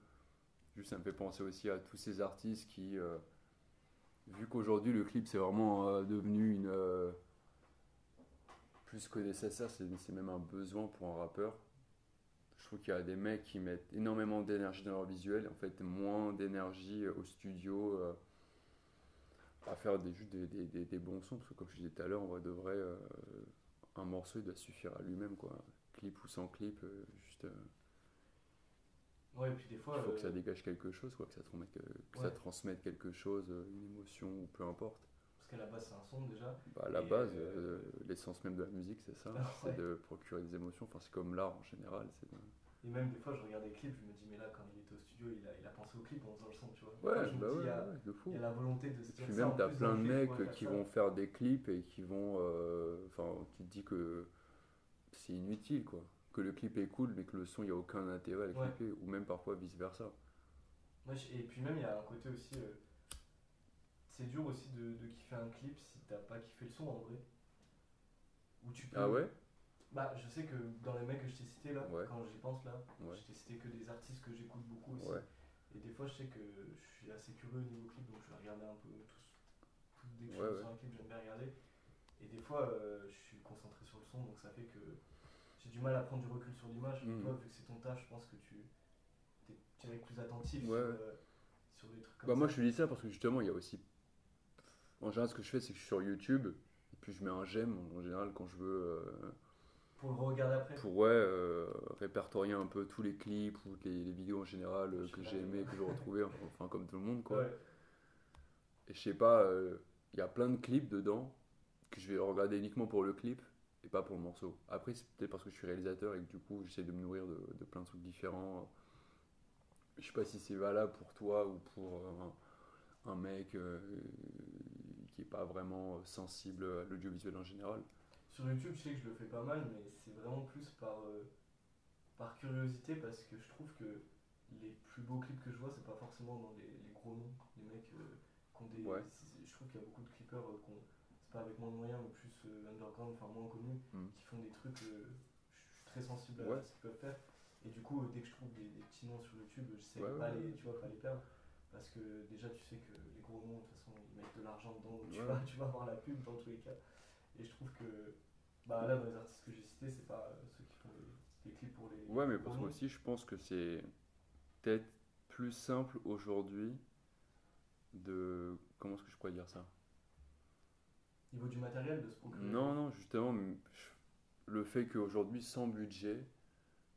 Juste, ça me fait penser aussi à tous ces artistes qui, euh, vu qu'aujourd'hui le clip c'est vraiment euh, devenu une. Plus que nécessaire, c'est même un besoin pour un rappeur. Je trouve qu'il y a des mecs qui mettent énormément d'énergie dans leur visuel, en fait moins d'énergie euh, au studio euh, à faire des, juste des, des- des- des bons sons, parce que comme je disais tout à l'heure, vrai de vrai, euh, un morceau il doit suffire à lui-même, quoi. Clip ou sans clip, euh, juste. Ouais, et puis des fois. il faut que ça dégage quelque chose, quoi, que, ça, transmette, que ça transmette quelque chose, une émotion ou peu importe. Qu'à la base, c'est un son déjà. Bah, la Et, base, euh, euh, l'essence même de la musique, c'est ça, Ah, c'est ouais. de procurer des émotions. Enfin, c'est comme l'art en général. C'est Et même des fois, je regarde des clips, je me dis, mais là, quand il était au studio, il a, il a pensé au clip en faisant le son, tu vois. Ouais, je me bah dis, ouais, il y a- ouais, de fou. Il y a la volonté de se dire puis ça, même, t'as plein de mecs qui vont faire des clips et qui vont. euh, Enfin, qui te dit que c'est inutile, quoi. Que le clip est cool, mais que le son, il n'y a aucun intérêt à le clipper. Ou même parfois vice versa. Et puis même, il y a un côté aussi. euh, c'est dur aussi de, de kiffer un clip si t'as pas kiffé le son en vrai. Ou tu peux. Ah ouais? Bah, je sais que dans les mecs que je t'ai cités là, Ouais. quand j'y pense là, Ouais. je t'ai cité que des artistes que j'écoute beaucoup aussi. Ouais. Et des fois, je sais que je suis assez curieux au niveau clip, donc je vais regarder un peu tous. tout- dès que je sur un clip, j'aime bien regarder. Et des fois, euh, je suis concentré sur le son, donc ça fait que j'ai du mal à prendre du recul sur l'image. Mhm. Toi, vu que c'est ton taf, je pense que tu es plus attentif Ouais, sur, euh, sur des trucs comme Bah ça. moi je te dis ça parce que justement il y a aussi en général ce que je fais c'est que je suis sur YouTube et puis je mets un j'aime en général quand je veux euh, Pour le regarder après. pour ouais euh, répertorier un peu tous les clips ou les, les vidéos en général euh, Je que j'ai aimé que j'ai retrouvé enfin comme tout le monde quoi Ouais. et je sais pas il y a plein de clips dedans que je vais regarder uniquement pour le clip et pas pour le morceau après c'est peut-être parce que je suis réalisateur et que du coup j'essaie de me nourrir de, de plein de trucs différents je sais pas si c'est valable pour toi ou pour euh, un, un mec euh, qui est pas vraiment sensible à l'audiovisuel en général. Sur YouTube, je sais que je le fais pas mal, mais c'est vraiment plus par, euh, par curiosité parce que je trouve que les plus beaux clips que je vois, c'est pas forcément dans les, les gros noms, les mecs euh, qui ont des. Ouais. Je trouve qu'il y a beaucoup de clippers euh, qui ont- c'est pas avec moins de moyens, mais plus euh, underground, enfin moins connus, Mm. qui font des trucs. euh, je suis très sensible à Ouais. ce qu'ils peuvent faire. Et du coup, euh, dès que je trouve des, des petits noms sur YouTube, je sais Ouais, pas les, tu vois, pas les perdre. Parce que déjà, tu sais que les gros noms, de toute façon, ils mettent de l'argent dedans, donc tu, vas, tu vas avoir la pub dans tous les cas. Et je trouve que bah là, dans les artistes que j'ai cités, c'est pas euh, ceux qui font les, les clips pour les. Ouais, mais parce que aussi je pense que c'est peut-être plus simple aujourd'hui de comment est-ce que je pourrais dire ça? Niveau du matériel, de se procurer. Non, non, justement, le fait qu'aujourd'hui, sans budget,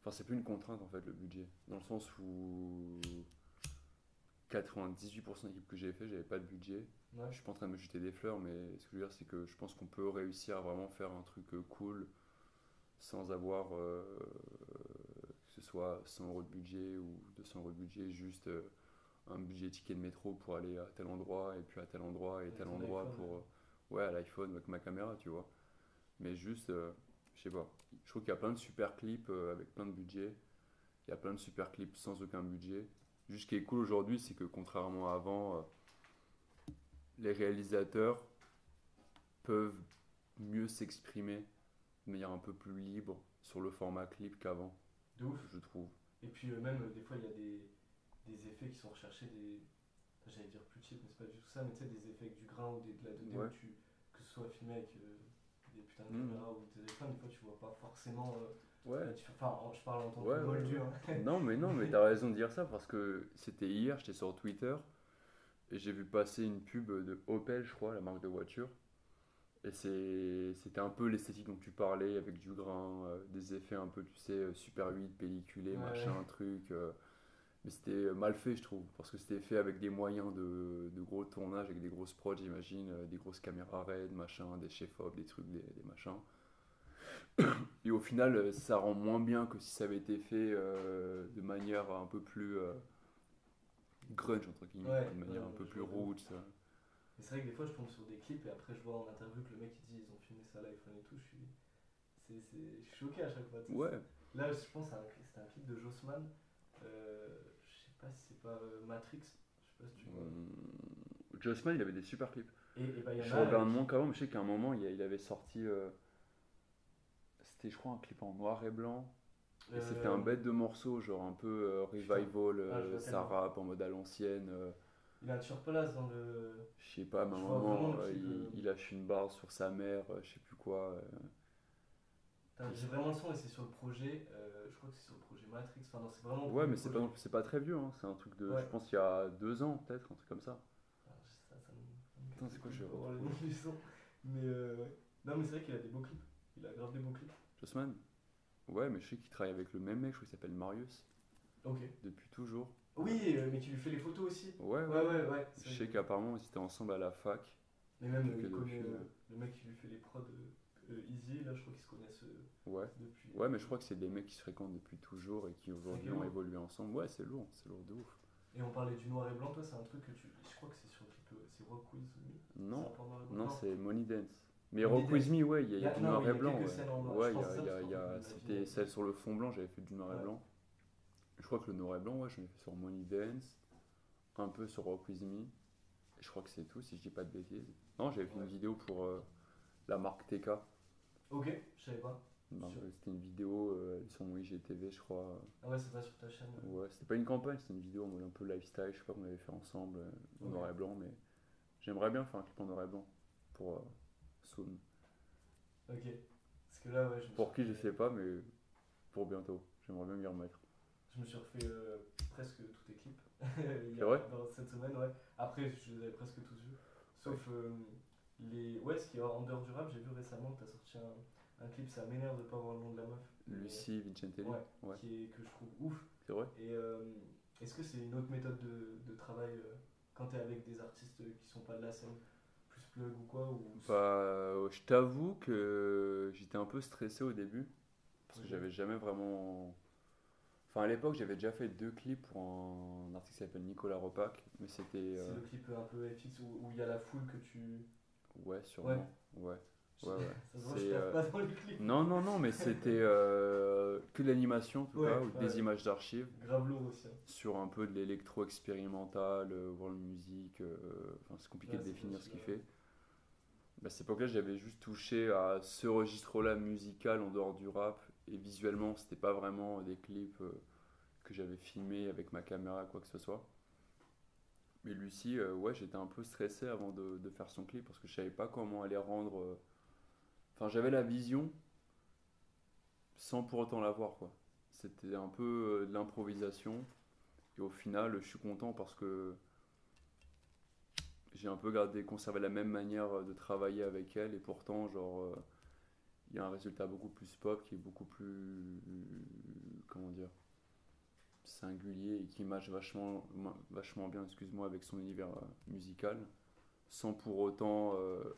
enfin, c'est plus une contrainte en fait, le budget. Dans le sens où 98% des clips que j'ai fait, j'avais pas de budget. Ouais. Je suis pas en train de me jeter des fleurs, mais ce que je veux dire, c'est que je pense qu'on peut réussir à vraiment faire un truc euh, cool sans avoir euh, que ce soit 100 euros de budget ou 200 euros de budget, juste euh, un budget ticket de métro pour aller à tel endroit et puis à tel endroit et tel endroit pour ouais. à l'iPhone avec ma caméra, tu vois. Mais juste, euh, je sais pas. Je trouve qu'il y a plein de super clips avec plein de budget. Il y a plein de super clips sans aucun budget. Juste ce qui est cool aujourd'hui, c'est que contrairement à avant, euh, les réalisateurs peuvent mieux s'exprimer de manière un peu plus libre sur le format clip qu'avant, De ouf. je trouve. Et puis euh, même, euh, des fois, il y a des, des effets qui sont recherchés, des... enfin, j'allais dire plus cheap, mais c'est pas du tout ça, mais tu sais, des effets avec du grain ou des, de la 2D, Ouais. où tu, que ce soit filmé avec euh, des putains de Mhm. caméras ou des téléphones, des fois, tu vois pas forcément... euh, Ouais. tu- Enfin, en- je parle en tant Ouais, que ouais, hein. non, mais non, mais t'as raison de dire ça parce que c'était hier, j'étais sur Twitter et j'ai vu passer une pub de Opel, je crois, la marque de voiture. Et c'est- c'était un peu l'esthétique dont tu parlais, avec du grain, euh, des effets un peu, tu sais, euh, Super 8, pelliculé, machin, truc. euh, mais c'était mal fait, je trouve, parce que c'était fait avec des moyens de, de gros tournage, avec des grosses prods, j'imagine, euh, des grosses caméras RAID, machin, des chefs-op, des trucs, des, des machins. Et au final, euh, ça rend moins bien que si ça avait été fait euh, de manière un peu plus euh, grunge, entre guillemets, Ouais, de manière ouais, un peu plus euh. Et c'est vrai que des fois, je tombe sur des clips et après, je vois en interview que le mec il dit ils ont filmé ça à l'iPhone et tout. Je suis, je choqué à chaque fois. Ouais, Là, je pense à un, c'était un clip de Jossman. Euh, sais pas si c'est pas euh, Matrix. Je sais pas si tu vois. Jossman, il avait des super clips. Et, et bah, y en Je a. regarde euh, moins qu'avant, mais je sais qu'à un moment, il, il avait sorti. euh, c'était, je crois, un clip en noir et blanc. Et c'était euh, un bête de morceau, genre un peu euh, revival, Ah, euh, ça rappe en mode à l'ancienne. euh, Il a un surplace dans le. je sais pas, mais à un moment, le euh, il, euh. lâche une barre sur sa mère, euh, je sais plus quoi. euh. J'ai vraiment le son et c'est sur le projet. euh, je crois que c'est sur le projet Matrix. Enfin, non, c'est vraiment. Ouais, mais c'est pas, c'est pas très vieux, hein. c'est un truc de, Ouais. je pense, il y a deux ans, peut-être, un truc comme ça. Ah, ça, ça me- ça me Putain, c'est quoi, je vais. Mais euh, ouais. Non, mais c'est vrai qu'il a des beaux clips. Il a grave des beaux clips. Jossman Ouais, mais je sais qu'il travaille avec le même mec, je crois qu'il s'appelle Marius, Ok. depuis toujours. Oui, euh, mais tu lui fais les photos aussi. Ouais, ouais. Ouais, ouais, ouais. Je sais qu'apparemment, ils étaient ensemble à la fac. Mais même, il connaît euh, ouais. le mec qui lui fait les prods euh, euh, Easy, là, je crois qu'ils se connaissent euh, Ouais. depuis. Ouais, mais je crois que c'est des mecs qui se fréquentent depuis toujours et qui aujourd'hui ont évolué ensemble. Ouais, c'est lourd, c'est lourd de ouf. Et on parlait du noir et blanc, toi, c'est un truc que tu. Je crois que c'est sur C'est Rock With Me Non, non, c'est Money Dance. Mais Money Rock With. Me, ouais, il y a, y y du noir et blanc. Ouais, il y c'était celle sur le fond blanc, j'avais fait du noir et blanc. Je crois que le noir et blanc, ouais, j'en ai fait sur Money Dance, un peu sur Rock With Me. Je crois que c'est tout, si je dis pas de bêtises. Non, j'avais fait Ouais. une vidéo pour euh, la marque TK. Ok, je savais pas. Non, Sur- C'était une vidéo euh, sur mon IGTV, je crois. Ah ouais, c'est ça sur ta chaîne. Ouais, c'était pas une campagne, c'était une vidéo en mode un peu lifestyle, je sais pas qu'on avait fait ensemble, euh, en noir et blanc, mais j'aimerais bien faire un clip en noir et blanc pour euh, Soon. Ok. Parce que là, ouais, je me Pour suis qui je sais pas, mais pour bientôt. J'aimerais bien m'y remettre. Je me suis refait euh, presque tous tes clips. Il y C'est a- vrai? dans cette semaine, ouais. Après, je les avais presque tous vus. Sauf euh, les. Ouais, ce qui est en dehors du rap, j'ai vu récemment que t'as sorti un, un clip, ça m'énerve de pas avoir le nom de la meuf. Lucie Vincentelli, Ouais, ouais, Qui est, que je trouve ouf. c'est vrai. Et euh, est-ce que c'est une autre méthode de, de travail euh, quand t'es avec des artistes qui sont pas de la scène Plus plug ou quoi ou... Bah, euh, je t'avoue que j'étais un peu stressé au début, parce que j'avais jamais vraiment. Enfin, à l'époque, j'avais déjà fait deux clips pour un artiste qui s'appelle Nicolas Repac, mais c'était. C'est euh, le clip un peu FX où il y a la foule que tu. Ouais, sûrement. Ouais. Ouais, ouais. Je C'est, euh, pas dans le clip. Non, non, non, mais c'était euh, que de l'animation, en tout Ouais, cas, ou ouais. des images d'archives, Grave lourd aussi. hein. sur un peu de l'électro expérimental, euh, world music, euh, enfin, c'est compliqué Ouais, de définir ce qu'il ouais. fait. Bah, à cette époque-là, j'avais juste touché à ce registre-là musical en dehors du rap, et visuellement, c'était pas vraiment des clips que j'avais filmés avec ma caméra, quoi que ce soit. Mais Lucie, euh, ouais, j'étais un peu stressé avant de, faire son clip parce que je savais pas comment aller rendre. euh, Enfin, j'avais la vision sans pour autant l'avoir, quoi. C'était un peu euh, de l'improvisation. Et au final, je suis content parce que j'ai un peu gardé, conservé la même manière de travailler avec elle. Et pourtant, genre, il y a un résultat beaucoup plus pop qui est beaucoup plus. Comment dire singulier et qui match vachement, vachement bien, excuse-moi, avec son univers euh, musical, sans pour autant euh,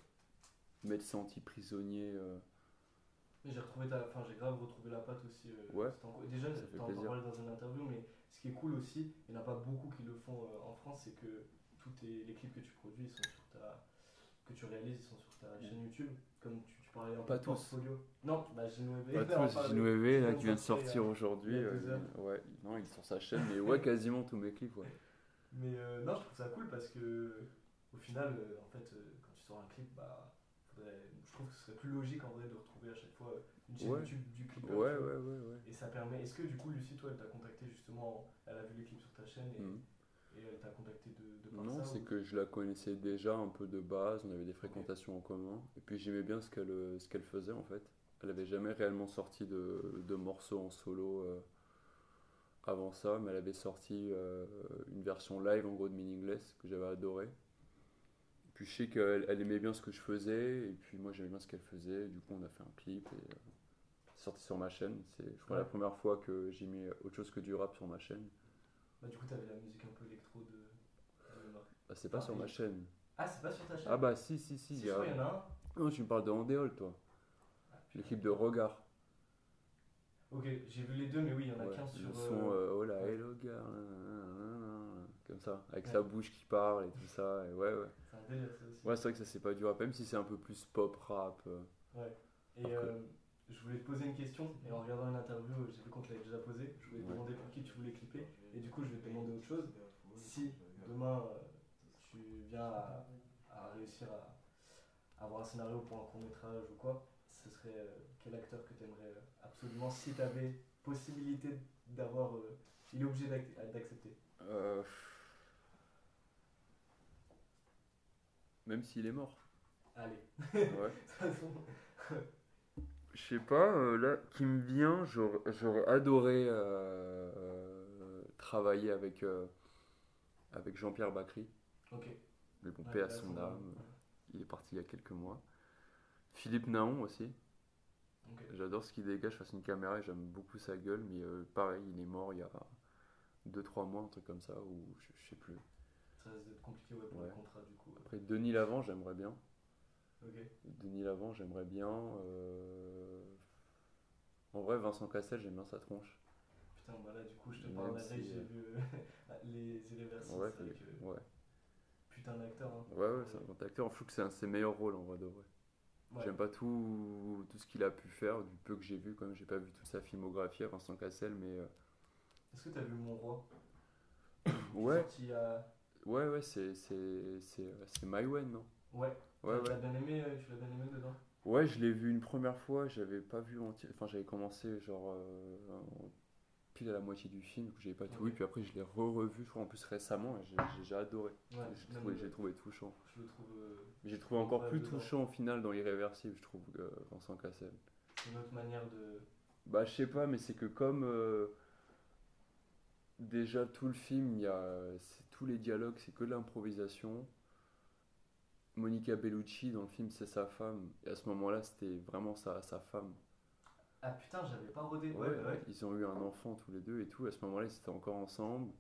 m'être senti prisonnier. euh, Mais j'ai retrouvé ta, enfin j'ai grave retrouvé la patte aussi. euh, Ouais. en- Déjà, Ça fait t'en parlais dans une interview, mais ce qui est cool aussi, il n'y en a pas beaucoup qui le font euh, en France, c'est que tous les clips que tu produis, ils sont sur ta, que tu réalises, ils sont sur ta chaîne YouTube. Comme tu, Pas tous. Non, bah. Genueve, là, qui vient de sortir a- aujourd'hui. euh, ouais, non, il est sur sa chaîne, mais ouais, quasiment tous mes clips, ouais. Mais euh, non, je trouve ça cool parce que au final, euh, en fait, euh, quand tu sors un clip, bah, faudrait- je trouve que ce serait plus logique en vrai de retrouver à chaque fois une chaîne Ouais. YouTube du clip. Ouais, ouais, ouais, ouais. Et ça permet. Est-ce que du coup, Lucie, toi, elle t'a contacté justement, elle a vu les clips sur ta chaîne et, Mhm. Et elle t'a contacté de, de par Non, c'est ou- que je la connaissais déjà un peu de base, on avait des fréquentations en commun, et puis j'aimais bien ce qu'elle euh, ce qu'elle faisait en fait. Elle avait jamais réellement sorti de, de morceaux en solo euh, avant ça, mais elle avait sorti euh, une version live en gros de Meaningless que j'avais adoré. Puis je sais qu'elle elle aimait bien ce que je faisais, et puis moi j'aimais bien ce qu'elle faisait, du coup on a fait un clip et euh, c'est sorti sur ma chaîne. C'est je crois Ouais. la première fois que j'ai mis autre chose que du rap sur ma chaîne. Bah, du coup, t'avais la musique un peu électro de, de. Bah, c'est pas Ah, sur ma chaîne. Ah, c'est pas sur ta chaîne Ah bah si si si, Si, il y a- en a un. Non, tu me parles de Andéol, toi. Ah, clip de Regard. Ok, j'ai vu les deux, mais oui, il y en a Ouais, qu'un sur. son, euh, euh, oh là, hello gars, comme ça, avec Ouais. sa bouche qui parle et tout ça. Et ouais, ouais. C'est un délire, ça aussi. Ouais, c'est vrai que ça, c'est pas du rap, même si c'est un peu plus pop rap. euh. Ouais. Et Après. euh, je voulais te poser une question, et en regardant une interview, euh, j'ai vu qu'on te l'avait déjà posée. Je voulais te demander pour qui tu voulais clipper. Et du coup, je vais te demander autre chose. Si demain euh, tu viens à, à réussir à, à avoir un scénario pour un court métrage ou quoi, ce serait euh, quel acteur que tu aimerais absolument si tu avais possibilité d'avoir. euh, il est obligé d'ac- d'accepter. Euh, Même s'il est mort. Allez. Ouais. De toute façon, Je sais pas, euh, là, qui me vient, j'aurais adoré euh, euh, travailler avec, avec Jean-Pierre Bacry. ok. Mais bon, Ouais, paix à là, son âme. Il est parti il y a quelques mois. Philippe Naon aussi. Ok. J'adore ce qu'il dégage face à une caméra et j'aime beaucoup sa gueule. Mais pareil, il est mort il y a 2-3 mois, un truc comme ça, ou je, je sais plus. Ça risque d'être compliqué ouais, pour Ouais. le contrat du coup. Après, Denis Lavant, j'aimerais bien. Ok. Denis Lavant, j'aimerais bien. euh, En vrai, Vincent Cassel, j'aime bien sa tronche. Putain, bah là, du coup, je te Même parle la si, j'ai euh, vu euh, les Irréversibles. Ouais, que ouais. putain d'acteur. Hein. Ouais, ouais, c'est un grand acteur. Je trouve que c'est un de ses meilleurs rôles en vrai de vrai. Ouais. J'aime pas tout, tout ce qu'il a pu faire, du peu que j'ai vu quand même. J'ai pas vu toute sa filmographie à Vincent Cassel, mais euh, Est-ce que t'as vu Mon Roi? Ouais, Sorti ouais, ouais, c'est c'est c'est c'est Maïwen, non? Ouais. Ouais, tu ouais. l'as bien aimé, euh, tu l'as bien aimé dedans? Ouais, je l'ai vu une première fois, j'avais pas vu entier. Enfin, j'avais commencé genre euh, pile à la moitié du film, j'avais pas tout vu, puis après je l'ai re-revu, je crois en plus récemment, et j'ai- adoré. Ouais, J'ai trouvé, euh, touchant. Je le trouve. euh, j'ai trouvé encore plus dedans. touchant au final dans Irréversible, je trouve, Vincent Cassel. c'est une autre manière de. Bah, je sais pas, mais c'est que comme euh, déjà tout le film, il y a tous les dialogues, c'est que de l'improvisation. Monica Bellucci dans le film, c'est sa femme, et à ce moment-là, c'était vraiment sa, sa femme. Ah putain, j'avais pas rodé. Ouais, Ouais, ouais. Ils ont eu un enfant tous les deux et tout. À ce moment-là, ils étaient encore ensemble.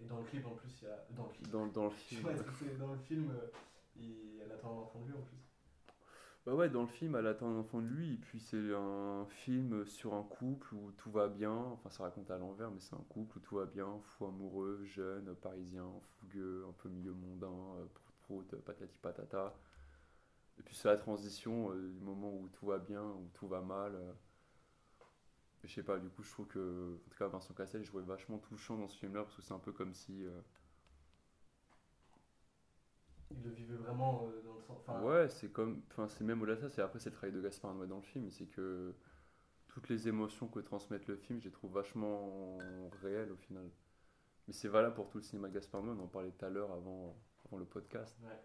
Et dans le clip en plus, il y a. Dans le clip. Dans, dans le film. c'est dans le film, euh, il... elle attend un enfant de lui en plus. Bah ouais, dans le film, elle attend un enfant de lui. Et puis c'est un film sur un couple où tout va bien. Enfin, ça raconte à l'envers, mais c'est un couple où tout va bien. Fou amoureux, jeune, parisien, fougueux, un peu milieu mondain, euh, prout, patati patata. Et puis c'est la transition euh, du moment où tout va bien, où tout va mal. euh. Je sais pas, du coup, je trouve que, en tout cas, Vincent Cassel, jouait vachement touchant dans ce film-là parce que c'est un peu comme si. euh, Il le vivait vraiment euh, dans le sens. Enfin, Ouais, c'est comme, enfin c'est même au-delà de ça, c'est après c'est le travail de Gaspard Noé dans le film, c'est que toutes les émotions que transmettent le film, je les trouve vachement réelles au final. Mais c'est valable pour tout le cinéma Gaspard Noé, on en parlait tout à l'heure avant, le podcast. Ouais.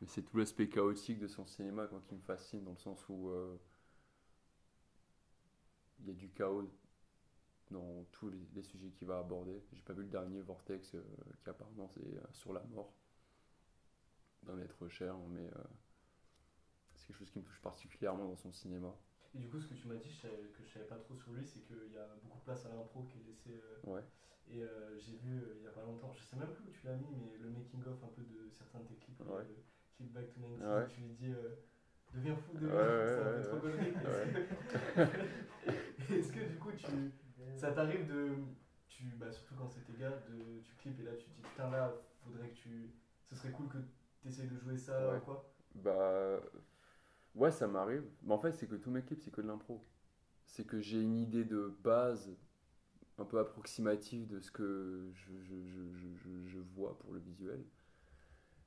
Mais c'est tout l'aspect chaotique de son cinéma quand qui me fascine, dans le sens où euh, il y a du chaos dans tous les, les sujets qu'il va aborder. J'ai pas vu le dernier Vortex euh, qui apparemment c'est euh, sur la mort d'un être cher, mais c'est quelque chose qui me touche particulièrement dans son cinéma. Et du coup, ce que tu m'as dit, je savais- que je savais pas trop sur lui, c'est qu'il y a beaucoup de place à l'impro qui est laissée. euh, Ouais. Et euh, j'ai vu euh, il y a pas longtemps, je sais même plus où tu l'as mis, mais le making-of un peu de certains de tes clips, Ouais. le clip Back to 90, Ouais. tu lui dis euh, deviens fou, deviens fou, ça fait trop connerie. Est-ce que- du coup, tu, ça t'arrive de. Tu, bah, surtout quand c'est tes gars, de, tu clips et là tu te dis putain, là, faudrait que tu. Ce serait cool que tu essayes de jouer ça ou quoi? Bah, Ouais, ça m'arrive. Mais en fait, c'est que tous mes clips, c'est que de l'impro. C'est que j'ai une idée de base un peu approximative de ce que je, je, je, je, vois pour le visuel.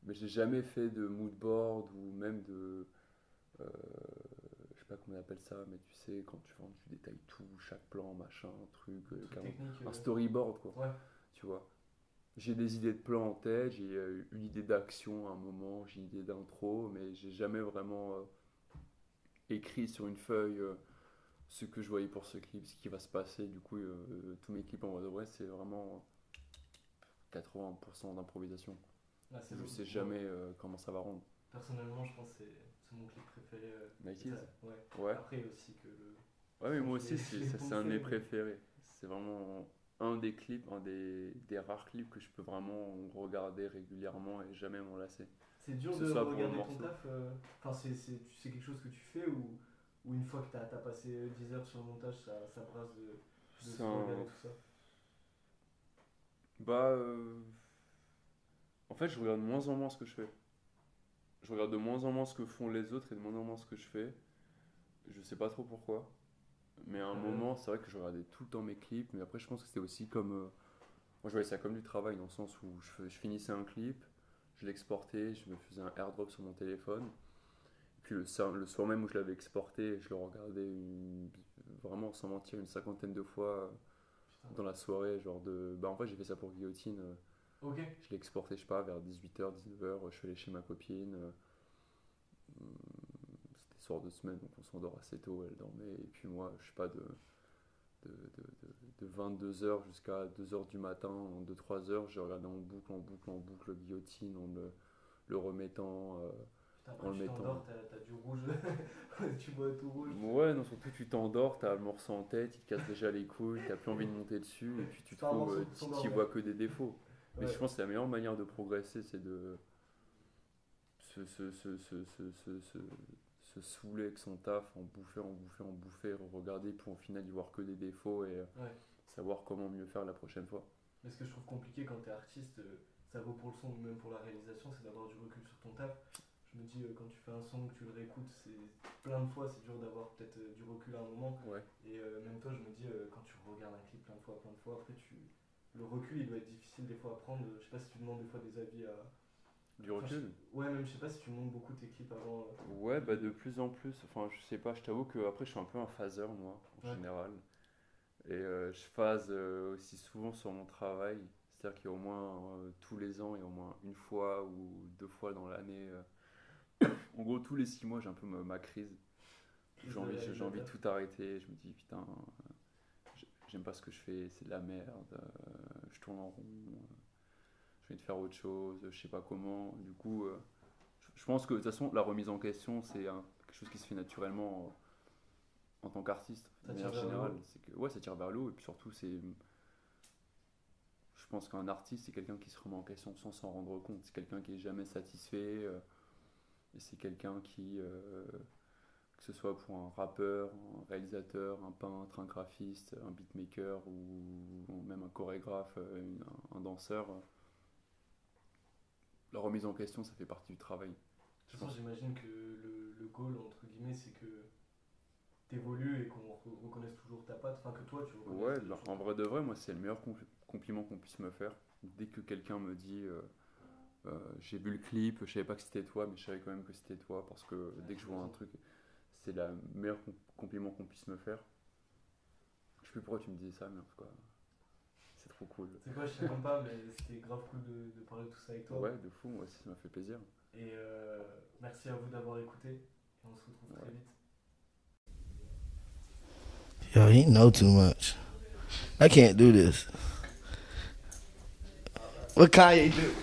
Mais j'ai jamais fait de mood board ou même de. euh, je sais pas comment on appelle ça, mais tu sais, quand tu, vraiment, tu détailles tout, chaque plan, machin, truc, euh, un euh, storyboard, quoi. Ouais. Tu vois. J'ai des idées de plans en tête, j'ai euh, une idée d'action à un moment, j'ai une idée d'intro, mais j'ai jamais vraiment écrit sur une feuille euh, ce que je voyais pour ce clip, ce qui va se passer. Du coup, euh, tous mes clips en vrai de vrai, c'est vraiment 80% d'improvisation. Ah, Je lourd. sais jamais euh, comment ça va rendre. Personnellement, je pense que c'est mon clip préféré. euh, 90s ça- ouais. Ouais. Après aussi que le. Ouais, mais moi aussi, c'est un de mes préférés. C'est vraiment un des clips, un des, des rares clips que je peux vraiment regarder régulièrement et jamais m'en lasser. C'est dur de regarder ton taf. euh, Enfin, c'est c'est- c'est quelque chose que tu fais ou, ou une fois que t'as as passé 10 heures sur le montage, ça, ça brasse de, de C'est un- regarder tout ça? Bah. euh, En fait, je regarde de moins en moins ce que je fais. Je regarde de moins en moins ce que font les autres et de moins en moins ce que je fais. Je sais pas trop pourquoi. Mais à un Ah moment, c'est vrai que je regardais tout le temps mes clips. Mais après, je pense que c'était aussi comme. euh, Moi, je voyais ça comme du travail dans le sens où je, je finissais un clip, je l'exportais, je me faisais un airdrop sur mon téléphone. Puis le, soir- le soir même où je l'avais exporté, je le regardais une- vraiment sans mentir une cinquantaine de fois Putain. dans la soirée. Genre de. Bah, en fait, j'ai fait ça pour Guillotine. euh, je l'ai exporté, je sais pas, vers 18h, 19h, je suis allé chez ma copine. euh, C'était soir de semaine, donc on s'endort assez tôt, elle dormait. Et puis moi, je sais pas, de, de, de, de, 22h jusqu'à 2h du matin, en 2-3h, j'ai regardé en boucle, en boucle, en boucle Guillotine, en le, le remettant. euh, Putain, En le tu mettant. t'endors, t'as du rouge. tu bois tout rouge. Ouais, non, surtout tu t'endors, t'as le morceau en tête, il te casse déjà les couilles, t'as plus envie de monter dessus, et puis tu trouves, euh, t'y vois que des défauts. Mais je pense que la meilleure manière de progresser, c'est de se, se, se, se, saouler avec son taf, en bouffer, en bouffer, en bouffer, regarder pour au final y voir que des défauts et euh, Ouais. savoir comment mieux faire la prochaine fois. Mais ce que je trouve compliqué quand t'es artiste, euh, ça vaut pour le son ou même pour la réalisation, c'est d'avoir du recul sur ton taf. Je me dis, euh, quand tu fais un son, que tu le réécoutes, c'est plein de fois, c'est dur d'avoir peut-être du recul à un moment. Ouais. Et euh, même toi, je me dis, quand tu regardes un clip plein de fois, plein de fois, après, tu... le recul, il doit être difficile des fois à prendre. Je sais pas si tu demandes des fois des avis à. Du Enfin, recul Ouais, même je sais pas si tu montes beaucoup tes clips avant. euh, Ouais, bah de plus en plus. Enfin, je sais pas, je t'avoue que après je suis un peu un phaser, moi, en Ouais. général. Et euh, je phase euh, aussi souvent sur mon travail. C'est-à-dire qu'il y a au moins euh, tous les ans, il y a au moins une fois ou deux fois dans l'année. En gros, tous les six mois, j'ai un peu ma, ma crise. J'ai envie, j'ai envie de tout arrêter. Je me dis, putain, j'ai- j'aime pas ce que je fais, c'est de la merde. je tourne en rond. De faire autre chose, je sais pas comment. Du coup, euh, je- pense que de toute façon, la remise en question, c'est quelque chose qui se fait naturellement en, en tant qu'artiste, de manière générale. C'est que, ouais, ça tire vers le haut. Et puis surtout, c'est. Je pense qu'un artiste, c'est quelqu'un qui se remet en question sans s'en rendre compte. C'est quelqu'un qui est jamais satisfait. euh, et c'est quelqu'un qui. euh, que ce soit pour un rappeur, un réalisateur, un peintre, un graphiste, un beatmaker ou, ou même un chorégraphe, un, un danseur, la remise en question, ça fait partie du travail. De toute façon, j'imagine que le, le goal, entre guillemets, c'est que t'évolues et qu'on re- reconnaisse toujours ta patte. Enfin, que toi, tu reconnaisses. Ouais, en vrai de vrai, moi, c'est le meilleur compl- compliment qu'on puisse me faire. Dès que quelqu'un me dit euh, euh, j'ai vu le clip, je savais pas que c'était toi, mais je savais quand même que c'était toi parce que dès que je vois un truc, c'est le meilleur com- compliment qu'on puisse me faire. Je sais plus pourquoi tu me disais ça, mais en tout cas, trop cool. C'est quoi, je sais même pas, mais c'était grave cool de, de parler de tout ça avec toi. Ouais, de fou, moi aussi, ça m'a fait plaisir. Et euh, merci à vous d'avoir écouté. Et on se retrouve très vite. Yo, he know too much. I can't do this. What Kanye do?